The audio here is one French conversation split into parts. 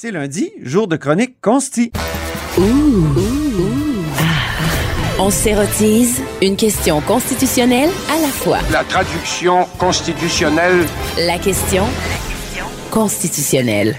C'est lundi, jour de chronique consti. On s'érotise une question constitutionnelle à la fois. La traduction constitutionnelle. La question constitutionnelle.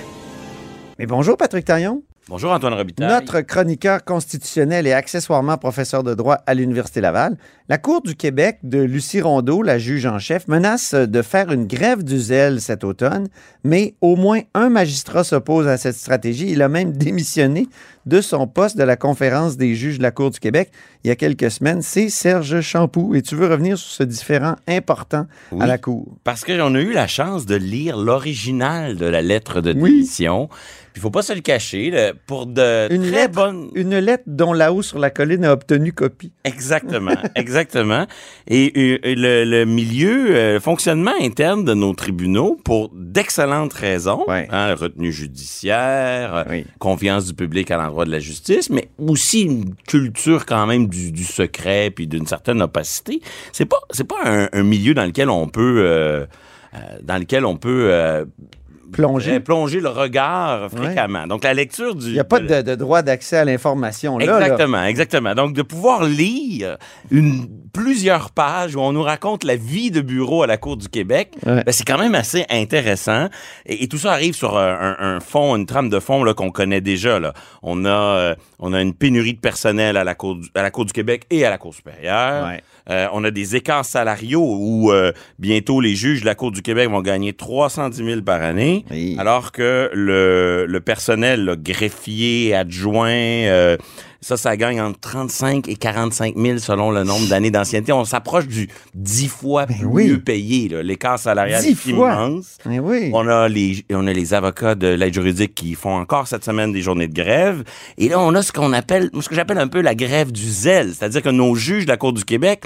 Mais bonjour Patrick Taillon. Bonjour Antoine Robitaille. Notre chroniqueur constitutionnel et accessoirement professeur de droit à l'Université Laval, la Cour du Québec de Lucie Rondeau, la juge en chef, menace de faire une grève du zèle cet automne, mais au moins un magistrat s'oppose à cette stratégie. Il a même démissionné de son poste de la conférence des juges de la Cour du Québec il y a quelques semaines. C'est Serge Champoux. Et tu veux revenir sur ce différent important Oui. à la Cour? Parce qu'on a eu la chance de lire l'original de la lettre de Oui. démission. Il faut pas se le cacher, là, pour de Une très lettre, bonnes... une lettre dont là-haut sur la colline a obtenu copie. Exactement, exactement. Et, le, le milieu, euh, le fonctionnement interne de nos tribunaux, pour d'excellentes raisons, Ouais. hein, retenue judiciaire, Oui. confiance du public à l'endroit de la justice, mais aussi une culture quand même du, du secret puis d'une certaine opacité. C'est pas, c'est pas un, milieu dans lequel on peut, euh, euh, dans lequel on peut euh, Plongé. plonger le regard fréquemment. Donc la lecture du, Il n'y a pas de, de droit d'accès à l'information là. là. Exactement, exactement. Donc, de pouvoir lire une, plusieurs pages où on nous raconte la vie de bureau à la Cour du Québec, Ouais. ben, c'est quand même assez intéressant. Et, et tout ça arrive sur un, un- un fond, une trame de fond là, qu'on connaît déjà. Là. On, a, euh, on a une pénurie de personnel à la, Cour du, à la Cour du Québec et à la Cour supérieure. Ouais. Euh, on a des écarts salariaux où euh, bientôt les juges de la Cour du Québec vont gagner 310 000 par année, Oui. alors que le, le personnel, le greffier, adjoint, euh, ça, ça gagne entre 35 et 45 000 selon le nombre d'années d'ancienneté. On s'approche du 10 fois plus Ben oui. mieux payé. L'écart salarial 10 est immense. Oui. On a les on a les avocats de l'aide juridique qui font encore cette semaine des journées de grève et là on a ce qu'on appelle ce que j'appelle un peu la grève du zèle, c'est-à-dire que nos juges de la Cour du Québec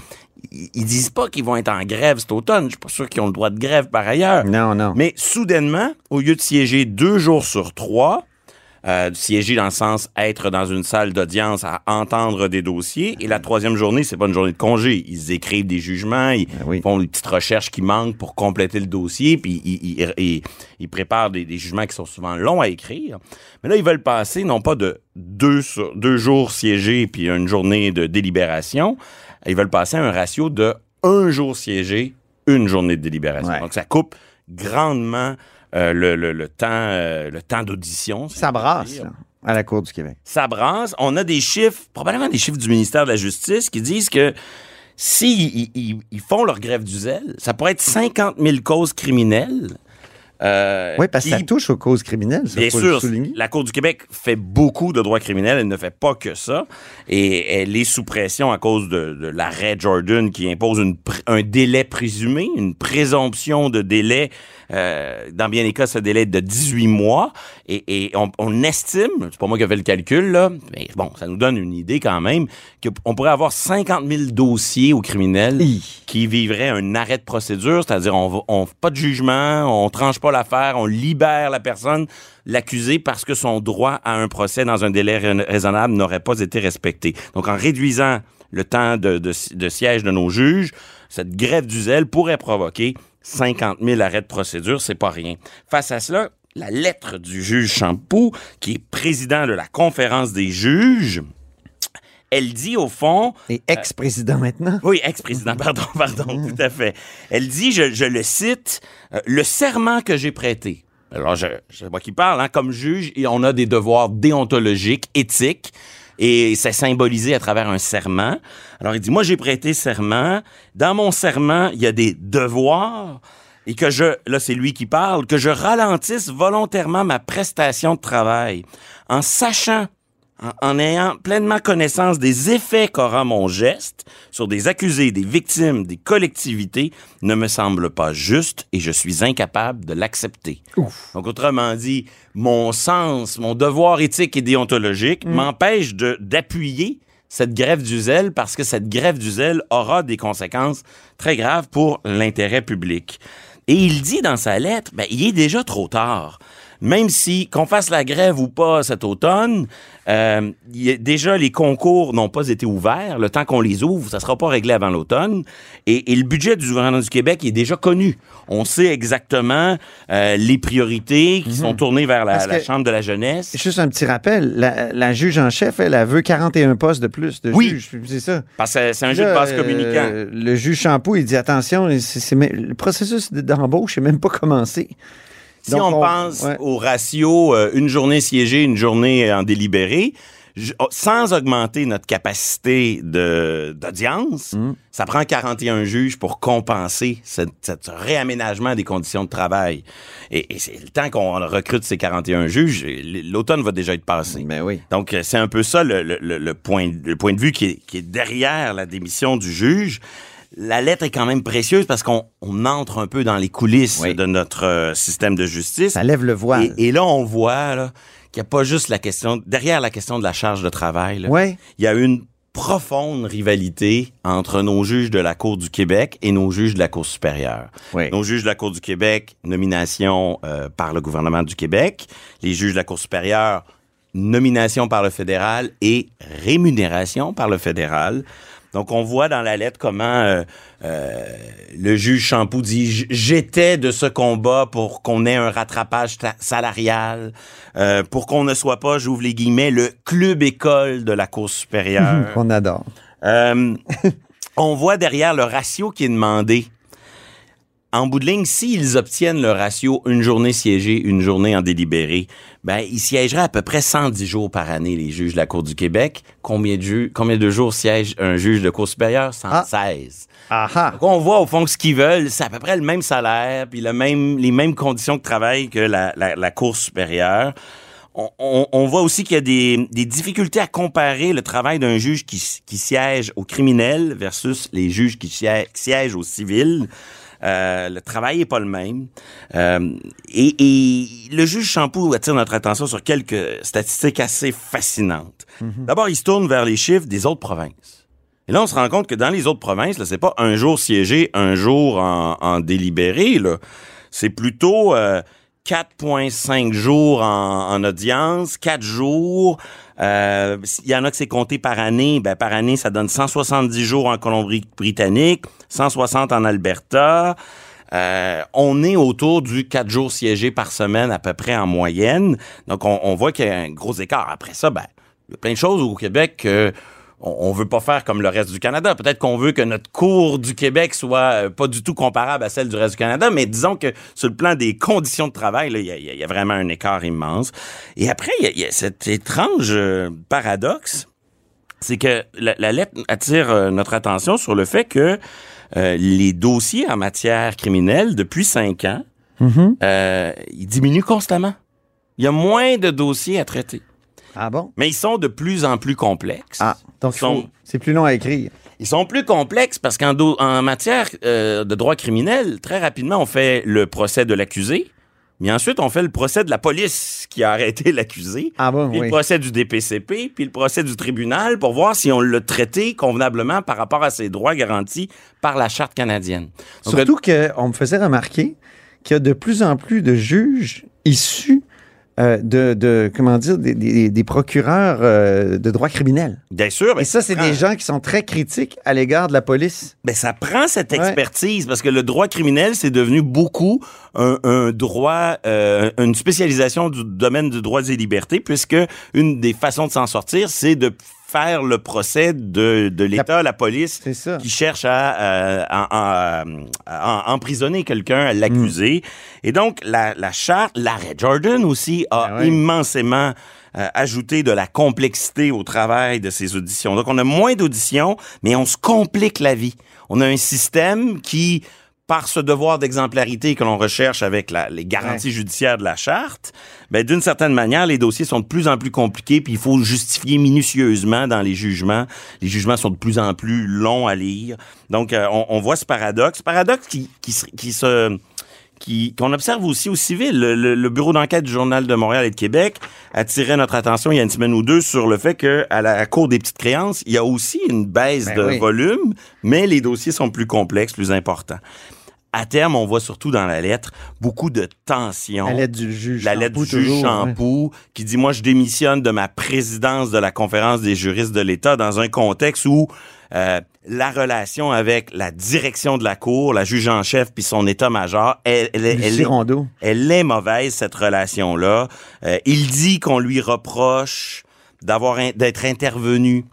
ils disent pas qu'ils vont être en grève cet automne, je suis pas sûr qu'ils ont le droit de grève par ailleurs. Non, non. Mais soudainement, au lieu de siéger deux jours sur trois, euh, siéger dans le sens être dans une salle d'audience à entendre des dossiers. Et la troisième journée, c'est pas une journée de congé. Ils écrivent des jugements, ils Ben oui. font des petites recherches qui manquent pour compléter le dossier, puis ils, ils- ils- ils préparent des, des jugements qui sont souvent longs à écrire. Mais là, ils veulent passer non pas de deux, jours siégés puis une journée de délibération, ils veulent passer à un ratio de un jour siégé, une journée de délibération. Ouais. Donc, ça coupe grandement le, le- le temps, euh, le temps d'audition. si Ça brasse à la Cour du Québec. Ça brasse. On a des chiffres, probablement des chiffres du ministère de la Justice qui disent que s'ils ils, ils font leur grève du zèle, ça pourrait être 50 000 causes criminelles. Euh, Oui, parce que ça qui- touche aux causes criminelles. Ça, Bien faut sûr, la Cour du Québec fait beaucoup de droits criminels, elle ne fait pas que ça. Et elle est sous pression à cause de, de l'arrêt Jordan qui impose une un délai présumé, une présomption de délai. euh, dans bien des cas, ce délai est de 18 mois. Et, et on, on estime, c'est pas moi qui ai fait le calcul, là, mais bon, ça nous donne une idée quand même, qu'on pourrait avoir 50 000 dossiers aux criminels Hi. qui vivrait un arrêt de procédure, c'est-à-dire on, on fait pas de jugement, on tranche pas l'affaire, on libère la personne, l'accusé parce que son droit à un procès dans un délai rais- raisonnable n'aurait pas été respecté. Donc en réduisant le temps de siège de nos juges, cette grève du zèle pourrait provoquer 50 000 arrêts de procédure, c'est pas rien. Face à cela, la lettre du juge Champoux, qui est président de la conférence des juges, elle dit au fond, Et ex-président maintenant? oui, ex-président, pardon, pardon, tout à fait. Elle dit, je, je le cite, euh, le serment que j'ai prêté. Alors, je, je moi qui parle, hein, comme juge, et on a des devoirs déontologiques, éthiques, et c'est symbolisé à travers un serment. Alors, il dit, moi, j'ai prêté serment. Dans mon serment, il y a des devoirs, et que je, là, c'est lui qui parle, que je ralentisse volontairement ma prestation de travail, en sachant en, en ayant pleinement connaissance des effets qu'aura mon geste sur des accusés, des victimes, des collectivités, ne me semble pas juste et je suis incapable de l'accepter. Donc, autrement dit, mon sens, mon devoir éthique et déontologique m'empêche de- d'appuyer cette grève du zèle parce que cette grève du zèle aura des conséquences très graves pour l'intérêt public. Et il dit dans sa lettre, ben, il est déjà trop tard. Même si qu'on fasse la grève ou pas cet automne, euh, y déjà les concours n'ont pas été ouverts. Le temps qu'on les ouvre, ça sera pas réglé avant l'automne. Et, et le budget du gouvernement du Québec est déjà connu. On sait exactement euh, les priorités qui sont tournées vers la, Mhm. Chambre de la jeunesse. Juste un petit rappel, la, la juge en chef, elle, elle veut 41 postes de plus de Oui. juges. C'est ça. Parce que c'est un jeu de base euh, communicant. le juge Champoux, il dit attention, même- le processus d'embauche n'est même pas commencé. Si Donc, on, on- pense ouais. au ratio euh, une journée siégée, une journée en délibéré, oh, sans augmenter notre capacité de- d'audience, Mm. ça prend 41 juges pour compenser ce, ce réaménagement des conditions de travail. Et, et c'est le temps qu'on recrute ces 41 juges, l'automne va déjà être passé. Ben oui. Donc, euh, c'est un peu ça le, le- le- le point, le point de vue qui est, qui est derrière la démission du juge. La lettre est quand même précieuse parce qu'on on entre un peu dans les coulisses Oui. de notre euh, système de justice. Ça lève le voile. Et, et là, on voit qu'il n'y a pas juste la question, derrière la question de la charge de travail, il y a une profonde rivalité entre nos juges de la Cour du Québec et nos juges de la Cour supérieure. Oui. Nos juges de la Cour du Québec, nomination euh, par le gouvernement du Québec. Les juges de la Cour supérieure, nomination par le fédéral et rémunération par le fédéral. Donc, on voit dans la lettre comment euh, euh, le juge Champoux dit j'étais de ce combat pour qu'on ait un rattrapage salarial, euh, pour qu'on ne soit pas, j'ouvre les guillemets, le club école de la Cour supérieure. On adore. Euh, on voit derrière le ratio qui est demandé. En bout de ligne, s'ils obtiennent le ratio une journée siégée, une journée en délibéré, ben, ils siégeraient à peu près 110 jours par année, les juges de la Cour du Québec. Combien de, ju- combien de jours siège un juge de Cour supérieure? 116. Ah. Donc, on voit au fond que ce qu'ils veulent, c'est à peu près le même salaire, puis le même, les mêmes conditions de travail que la, la, la Cour supérieure. On, on- on voit aussi qu'il y a des, des difficultés à comparer le travail d'un juge qui, qui siège au criminel versus les juges qui siègent, qui siègent au civil. Euh, le travail est pas le même. Euh, et, et le juge Champoux attire notre attention sur quelques statistiques assez fascinantes. D'abord, il se tourne vers les chiffres des autres provinces. Et là, on se rend compte que dans les autres provinces, là, c'est pas un jour siégé, un jour en, en délibéré. C'est plutôt euh, 4,5 jours en, en audience, 4 jours. Euh, Il y en a que c'est compté par année. Ben, par année, ça donne 170 jours en Colombie-Britannique, 160 en Alberta. Euh, on est autour du 4 jours siégés par semaine à peu près en moyenne. Donc, on, on voit qu'il y a un gros écart. Après ça, ben, il y a plein de choses au Québec que on, on veut pas faire comme le reste du Canada. Peut-être qu'on veut que notre cour du Québec soit euh, pas du tout comparable à celle du reste du Canada, mais disons que sur le plan des conditions de travail, il y a, il y a vraiment un écart immense. Et après, il y a, il y a cet étrange euh, paradoxe, c'est que la, la lettre attire euh, notre attention sur le fait que euh, les dossiers en matière criminelle, depuis cinq ans, euh, ils diminuent constamment. Il y a moins de dossiers à traiter. Ah bon? Mais ils sont de plus en plus complexes. Ah, donc sont- c'est plus long à écrire. Ils sont plus complexes parce qu'en do- en matière euh, de droit criminel, très rapidement, on fait le procès de l'accusé, mais ensuite, on fait le procès de la police qui a arrêté l'accusé, Ah bon, puis oui. le procès du DPCP, puis le procès du tribunal pour voir si on l'a traité convenablement par rapport à ses droits garantis par la Charte canadienne. Donc, Surtout qu'on me faisait remarquer qu'il y a de plus en plus de juges issus euh, de, de, comment dire, des, des- des procureurs euh, de droit criminel. bien sûr, Et mais ça, c'est des gens qui sont très critiques à l'égard de la police. Ben, ça prend cette Ouais. expertise parce que le droit criminel, c'est devenu beaucoup un, un droit, euh, une spécialisation du domaine du droit et libertés, puisque une des façons de s'en sortir, c'est de faire le procès de, de l'État, la police, qui cherche à, euh, en- en- à en- emprisonner quelqu'un, à l'accuser. Et donc, la, la charte, l'arrêt Jordan aussi a ouais. immensément euh, ajouté de la complexité au travail de ces auditions. Donc, on a moins d'auditions, mais on se complique la vie. On a un système qui, par ce devoir d'exemplarité que l'on recherche avec la- les garanties judiciaires de la charte, ben, d'une certaine manière, les dossiers sont de plus en plus compliqués, puis il faut justifier minutieusement dans les jugements. Les jugements sont de plus en plus longs à lire. Donc, euh, on, on voit ce paradoxe. Paradoxe qui, qui, se- qui se qui- qu'on observe aussi au civil. Le, le- le bureau d'enquête du Journal de Montréal et de Québec attirait notre attention il y a une semaine ou deux sur le fait que à la Cour des petites créances, il y a aussi une baisse Ben de oui. volume, mais les dossiers sont plus complexes, plus importants. À terme, on voit surtout dans la lettre beaucoup de tensions. La lettre du juge. La lettre du juge ouais. Champoux qui dit, moi, je démissionne de ma présidence de la conférence des juristes de l'État dans un contexte où euh, la relation avec la direction de la Cour, la juge en chef puis son état-major, elle, elle, est- elle est- Rondeau. elle est mauvaise, cette relation-là. Euh, il dit qu'on lui reproche d'avoir d'être intervenu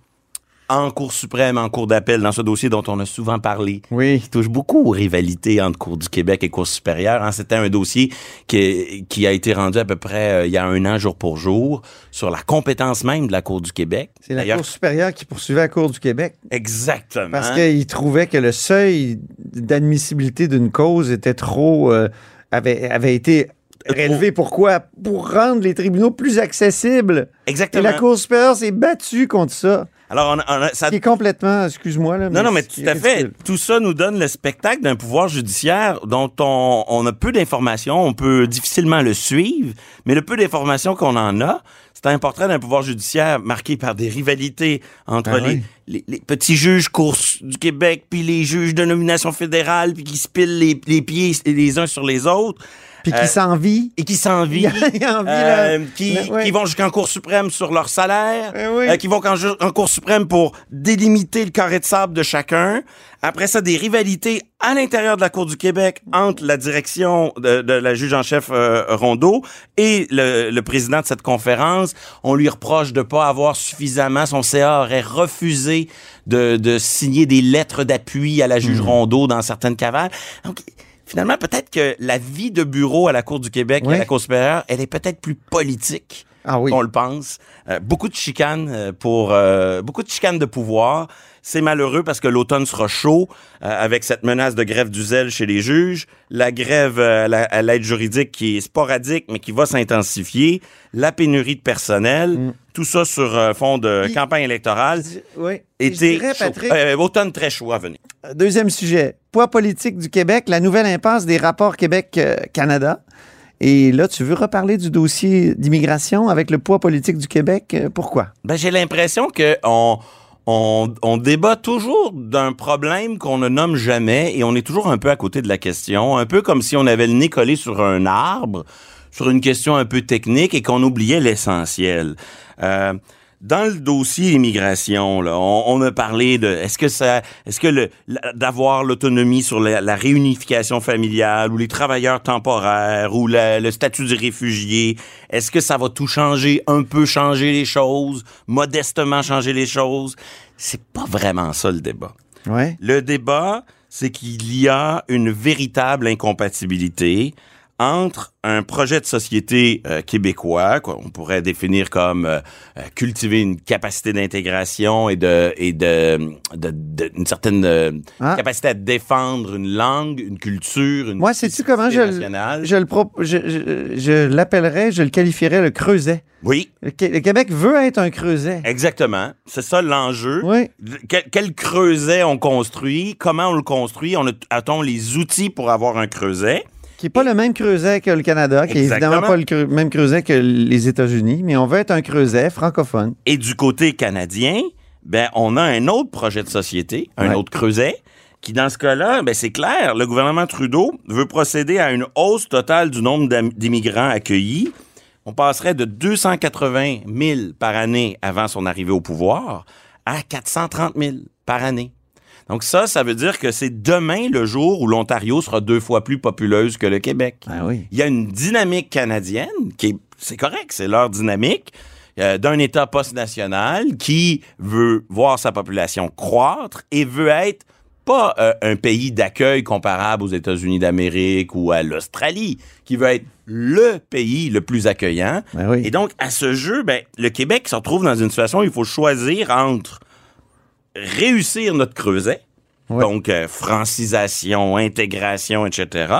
en Cour suprême, en Cour d'appel, dans ce dossier dont on a souvent parlé Oui. qui touche beaucoup aux rivalités entre Cour du Québec et Cour supérieure. hein. C'était un dossier qui, qui a été rendu à peu près euh, il y a un an, jour pour jour, sur la compétence même de la Cour du Québec. C'est la Cour supérieure qui poursuivait la Cour du Québec Exactement. parce qu'il trouvait que le seuil d'admissibilité d'une cause était trop. euh, avait, avait été relevé. Pourquoi? Pour rendre les tribunaux plus accessibles. Et Exactement. la Cour supérieure s'est battue contre ça. Alors, on ça est complètement, excuse-moi, là. Non, non, mais tout à fait. Tout ça nous donne le spectacle d'un pouvoir judiciaire dont on, on a peu d'informations, on peut difficilement le suivre, mais le peu d'informations qu'on en a, c'est un portrait d'un pouvoir judiciaire marqué par des rivalités entre Ah les, oui. les, les petits juges cours du Québec puis les juges de nomination fédérale puis qui se pilent les, les pieds les uns sur les autres Puis qui Euh, s'envie. et qui s'envient, euh, qui, Le- ouais. qui vont jusqu'en Cour suprême sur leur salaire, Eh oui. euh, qui vont en, Cour suprême pour délimiter le carré de sable de chacun. Après ça, des rivalités à l'intérieur de la Cour du Québec entre la direction de, de la juge en chef euh, Rondeau et le, le président de cette conférence. On lui reproche de pas avoir suffisamment, son CA aurait refusé de, de signer des lettres d'appui à la juge Rondeau dans certaines cavales. Donc, Finalement, peut-être que la vie de bureau à la Cour du Québec et à la Cour supérieure, elle est peut-être plus politique Ah oui. qu'on le pense. Euh, beaucoup de chicanes euh, pour euh, beaucoup de chicanes de pouvoir. C'est malheureux parce que l'automne sera chaud euh, avec cette menace de grève du zèle chez les juges, la grève à la- à l'aide juridique qui est sporadique mais qui va s'intensifier, la pénurie de personnel, tout ça sur fond de Mm. Puis- campagne électorale. Oui. Je dirais. Patrick, automne très chaud à venir. Deuxième sujet, poids politique du Québec, la nouvelle impasse des rapports Québec-Canada. Et là, tu veux reparler du dossier d'immigration avec le poids politique du Québec. Euh, Pourquoi? Ben, j'ai l'impression que on, on, on débat toujours d'un problème qu'on ne nomme jamais et on est toujours un peu à côté de la question, un peu comme si on avait le nez collé sur un arbre, sur une question un peu technique et qu'on oubliait l'essentiel. Euh, dans le dossier immigration, là, on, on a parlé de est-ce que ça, est-ce que d'avoir l'autonomie sur la, la réunification familiale ou les travailleurs temporaires ou la- le statut du réfugié, est-ce que ça va tout changer, un peu changer les choses, modestement changer les choses? C'est pas vraiment ça le débat. Ouais. Le débat, c'est qu'il y a une véritable incompatibilité entre un projet de société euh, québécois, qu'on pourrait définir comme euh, euh, cultiver une capacité d'intégration et de et de, de- de- une certaine euh, Ah. capacité à défendre une langue, une culture, une Moi, sais-tu comment je, je le pro- je, je- je l'appellerais, je le qualifierais le creuset. Oui, Le, Qué- le Québec veut être un creuset. exactement. C'est ça l'enjeu. Oui. Quel, quel creuset on construit, comment on le construit, on a, a-t-on les outils pour avoir un creuset? Qui n'est pas le même creuset que le Canada, qui est Exactement. évidemment pas le même creuset que les États-Unis, mais on veut être un creuset francophone. Et du côté canadien, ben, on a un autre projet de société, un Ouais. autre creuset, qui dans ce cas-là, ben, c'est clair, le gouvernement Trudeau veut procéder à une hausse totale du nombre d'immigrants accueillis. On passerait de 280 000 par année avant son arrivée au pouvoir à 430 000 par année. Donc ça, ça veut dire que c'est demain le jour où l'Ontario sera deux fois plus populeuse que le Québec. Ah oui. Il y a une dynamique canadienne qui est, c'est correct, c'est leur dynamique euh, d'un État post-national qui veut voir sa population croître et veut être pas euh, un pays d'accueil comparable aux États-Unis d'Amérique ou à l'Australie, qui veut être le pays le plus accueillant. Ben oui. Et donc, à ce jeu, ben, le Québec se retrouve dans une situation où il faut choisir entre réussir notre creuset, Ouais. donc euh, francisation, intégration, etc.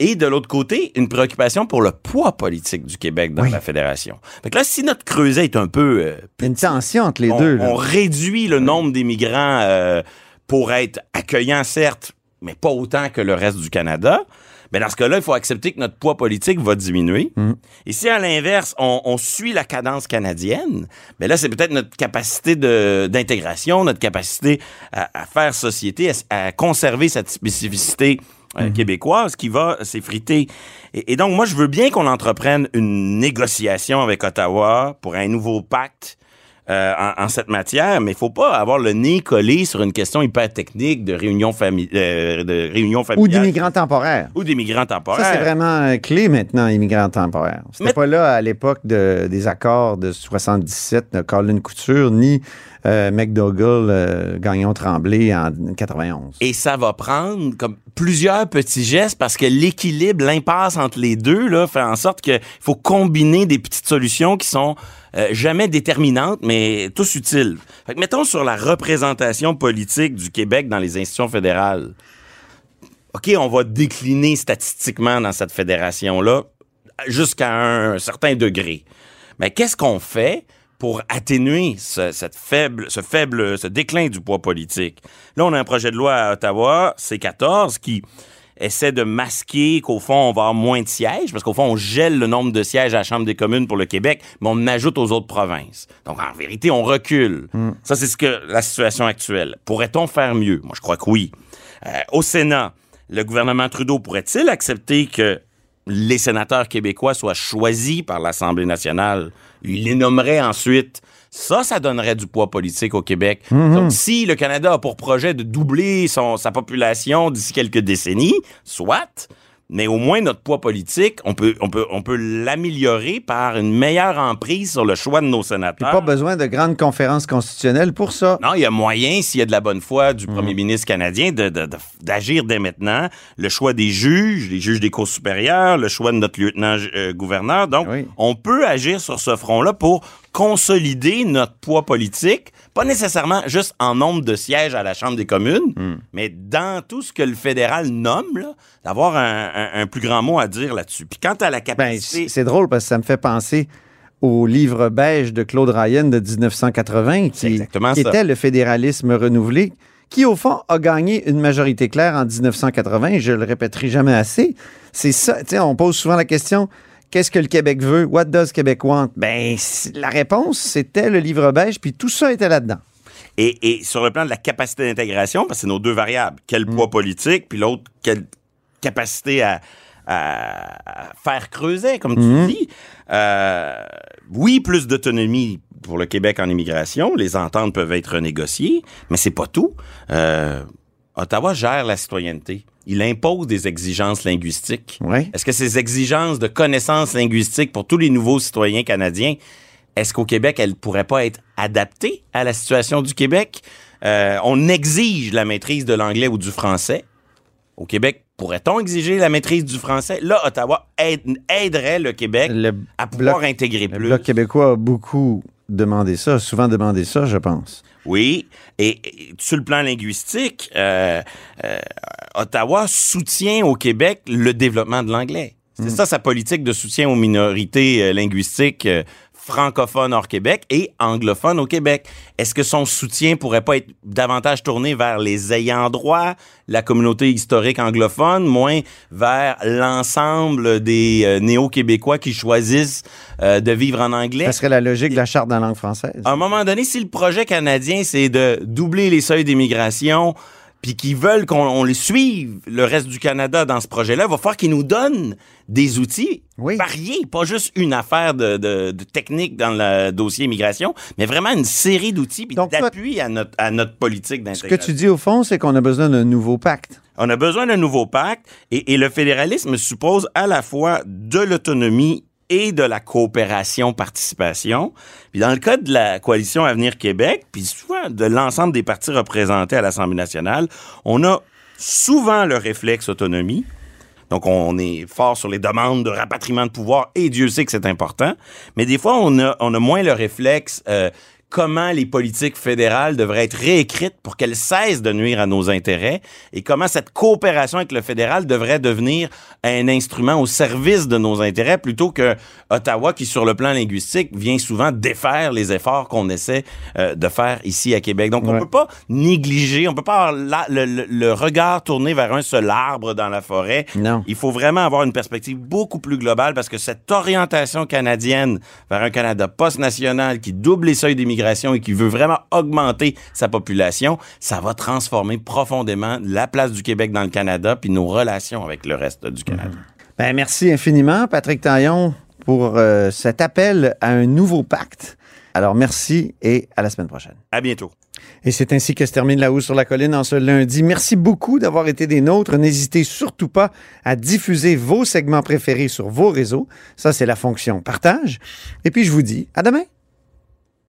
Et de l'autre côté, une préoccupation pour le poids politique du Québec dans Oui. la fédération. Fait que là, si notre creuset est un peu... euh, une tension entre les on, deux. là. on réduit le nombre d'immigrants euh, pour être accueillants, certes, mais pas autant que le reste du Canada, Mais dans ce cas-là, il faut accepter que notre poids politique va diminuer. Et si à l'inverse, on, on suit la cadence canadienne, ben là, c'est peut-être notre capacité d'intégration, notre capacité à, à faire société, à, à conserver cette spécificité euh, québécoise qui va s'effriter. Et, et donc, moi, je veux bien qu'on entreprenne une négociation avec Ottawa pour un nouveau pacte euh, en, en cette matière, mais il faut pas avoir le nez collé sur une question hyper technique de réunion, euh, de réunion Ou familiale. d'immigrants temporaires. Ou des migrants temporaires. Ça, c'est vraiment euh, clé maintenant, immigrants temporaires. C'était Mais- pas là à l'époque de- des accords de 77 de Colin Couture, ni McDougall, euh, Gagnon Tremblay en 91. Et ça va prendre comme plusieurs petits gestes parce que l'équilibre, l'impasse entre les deux, là, fait en sorte qu'il faut combiner des petites solutions qui sont euh, jamais déterminantes, mais tous utiles. Fait que mettons sur la représentation politique du Québec dans les institutions fédérales. OK, on va décliner statistiquement dans cette fédération-là jusqu'à un certain degré. Mais qu'est-ce qu'on fait pour atténuer ce, faible, ce faible, ce déclin du poids politique? Là, on a un projet de loi à Ottawa, C14, qui essaie de masquer qu'au fond, on va avoir moins de sièges, parce qu'au fond, on gèle le nombre de sièges à la Chambre des communes pour le Québec, mais on ajoute aux autres provinces. Donc, en vérité, on recule. Ça, c'est ce que la situation actuelle. Pourrait-on faire mieux? Moi, je crois que oui. Euh, au Sénat, le gouvernement Trudeau pourrait-il accepter que les sénateurs québécois soient choisis par l'Assemblée nationale? Il les nommerait ensuite. Ça, ça donnerait du poids politique au Québec. Donc, si le Canada a pour projet de doubler son, sa population d'ici quelques décennies, soit, mais au moins notre poids politique, on peut, on peut, on peut l'améliorer par une meilleure emprise sur le choix de nos Puis sénateurs. pas besoin de grandes conférences constitutionnelles pour ça. Non, il y a moyen, s'il y a de la bonne foi du premier ministre canadien, de- de- de- d'agir dès maintenant. Le choix des juges, les juges des cours supérieures, le choix de notre lieutenant-gouverneur. Donc, Oui. on peut agir sur ce front-là pour consolider notre poids politique, pas nécessairement juste en nombre de sièges à la Chambre des communes, mais dans tout ce que le fédéral nomme, d'avoir un, un- un plus grand mot à dire là-dessus. Puis quant à la Ben, capacité... c'est c'est drôle parce que ça me fait penser au livre beige de Claude Ryan de 1980 C'est qui, qui était le fédéralisme renouvelé qui, au fond, a gagné une majorité claire en 1980. Et je le répéterai jamais assez. C'est ça. Tu sais, on pose souvent la question qu'est-ce que le Québec veut? What does Québec want? Ben, la réponse, c'était le livre beige, puis tout ça était là-dedans. Et, et sur le plan de la capacité d'intégration, parce que c'est nos deux variables, quel poids politique, puis l'autre, quelle capacité à, faire creuser, comme tu dis. Euh, oui, plus d'autonomie pour le Québec en immigration. Les ententes peuvent être négociées, mais c'est pas tout. Euh, Ottawa gère la citoyenneté. Il impose des exigences linguistiques. Ouais. Est-ce que ces exigences de connaissances linguistiques pour tous les nouveaux citoyens canadiens, est-ce qu'au Québec, elles pourraient pas être adaptées à la situation du Québec? Euh, on exige la maîtrise de l'anglais ou du français. Au Québec, pourrait-on exiger la maîtrise du français? Là, Ottawa aide- aiderait le Québec Le à pouvoir Bloc- intégrer Le plus. Bloc québécois a beaucoup demandé ça, souvent demandé ça, je pense. Oui, et, et sur le plan linguistique, euh, euh, Ottawa soutient au Québec le développement de l'anglais. C'est ça sa politique de soutien aux minorités euh, linguistiques francophones hors Québec et anglophones au Québec. Est-ce que son soutien pourrait pas être davantage tourné vers les ayants droit, la communauté historique anglophone, moins vers l'ensemble des euh, néo-québécois qui choisissent euh, de vivre en anglais? Ça serait la logique de la charte de la langue française. À un moment donné, si le projet canadien, c'est de doubler les seuils d'immigration, puis qu'ils veulent qu'on on les suive, le reste du Canada, dans ce projet-là, il va falloir qu'ils nous donnent des outils Oui. variés, pas juste une affaire de, de- de technique dans le dossier immigration, mais vraiment une série d'outils puis d'appui à notre, à notre politique Ce que d'intégration. tu dis au fond, c'est qu'on a besoin d'un nouveau pacte. On a besoin d'un nouveau pacte et, et le fédéralisme suppose à la fois de l'autonomie et de la coopération-participation. Puis dans le cas de la coalition Avenir Québec, puis souvent de l'ensemble des partis représentés à l'Assemblée nationale, on a souvent le réflexe autonomie. Donc, on est fort sur les demandes de rapatriement de pouvoir et Dieu sait que c'est important. Mais des fois, on a, on moins le réflexe euh, comment les politiques fédérales devraient être réécrites pour qu'elles cessent de nuire à nos intérêts et comment cette coopération avec le fédéral devrait devenir un instrument au service de nos intérêts plutôt que Ottawa qui, sur le plan linguistique, vient souvent défaire les efforts qu'on essaie euh, de faire ici à Québec. Donc, on Ouais. peut pas négliger, on peut pas avoir la- le, le- le regard tourné vers un seul arbre dans la forêt. Non. Il faut vraiment avoir une perspective beaucoup plus globale parce que cette orientation canadienne vers un Canada post-national qui double les seuils d'immigration et qui veut vraiment augmenter sa population, ça va transformer profondément la place du Québec dans le Canada puis nos relations avec le reste du Canada. Ben, merci infiniment, Patrick Taillon, pour euh, cet appel à un nouveau pacte. Alors, merci et à la semaine prochaine. À bientôt. Et c'est ainsi que se termine La Hausse sur la Colline en ce lundi. Merci beaucoup d'avoir été des nôtres. N'hésitez surtout pas à diffuser vos segments préférés sur vos réseaux. Ça, c'est la fonction partage. Et puis, je vous dis à demain.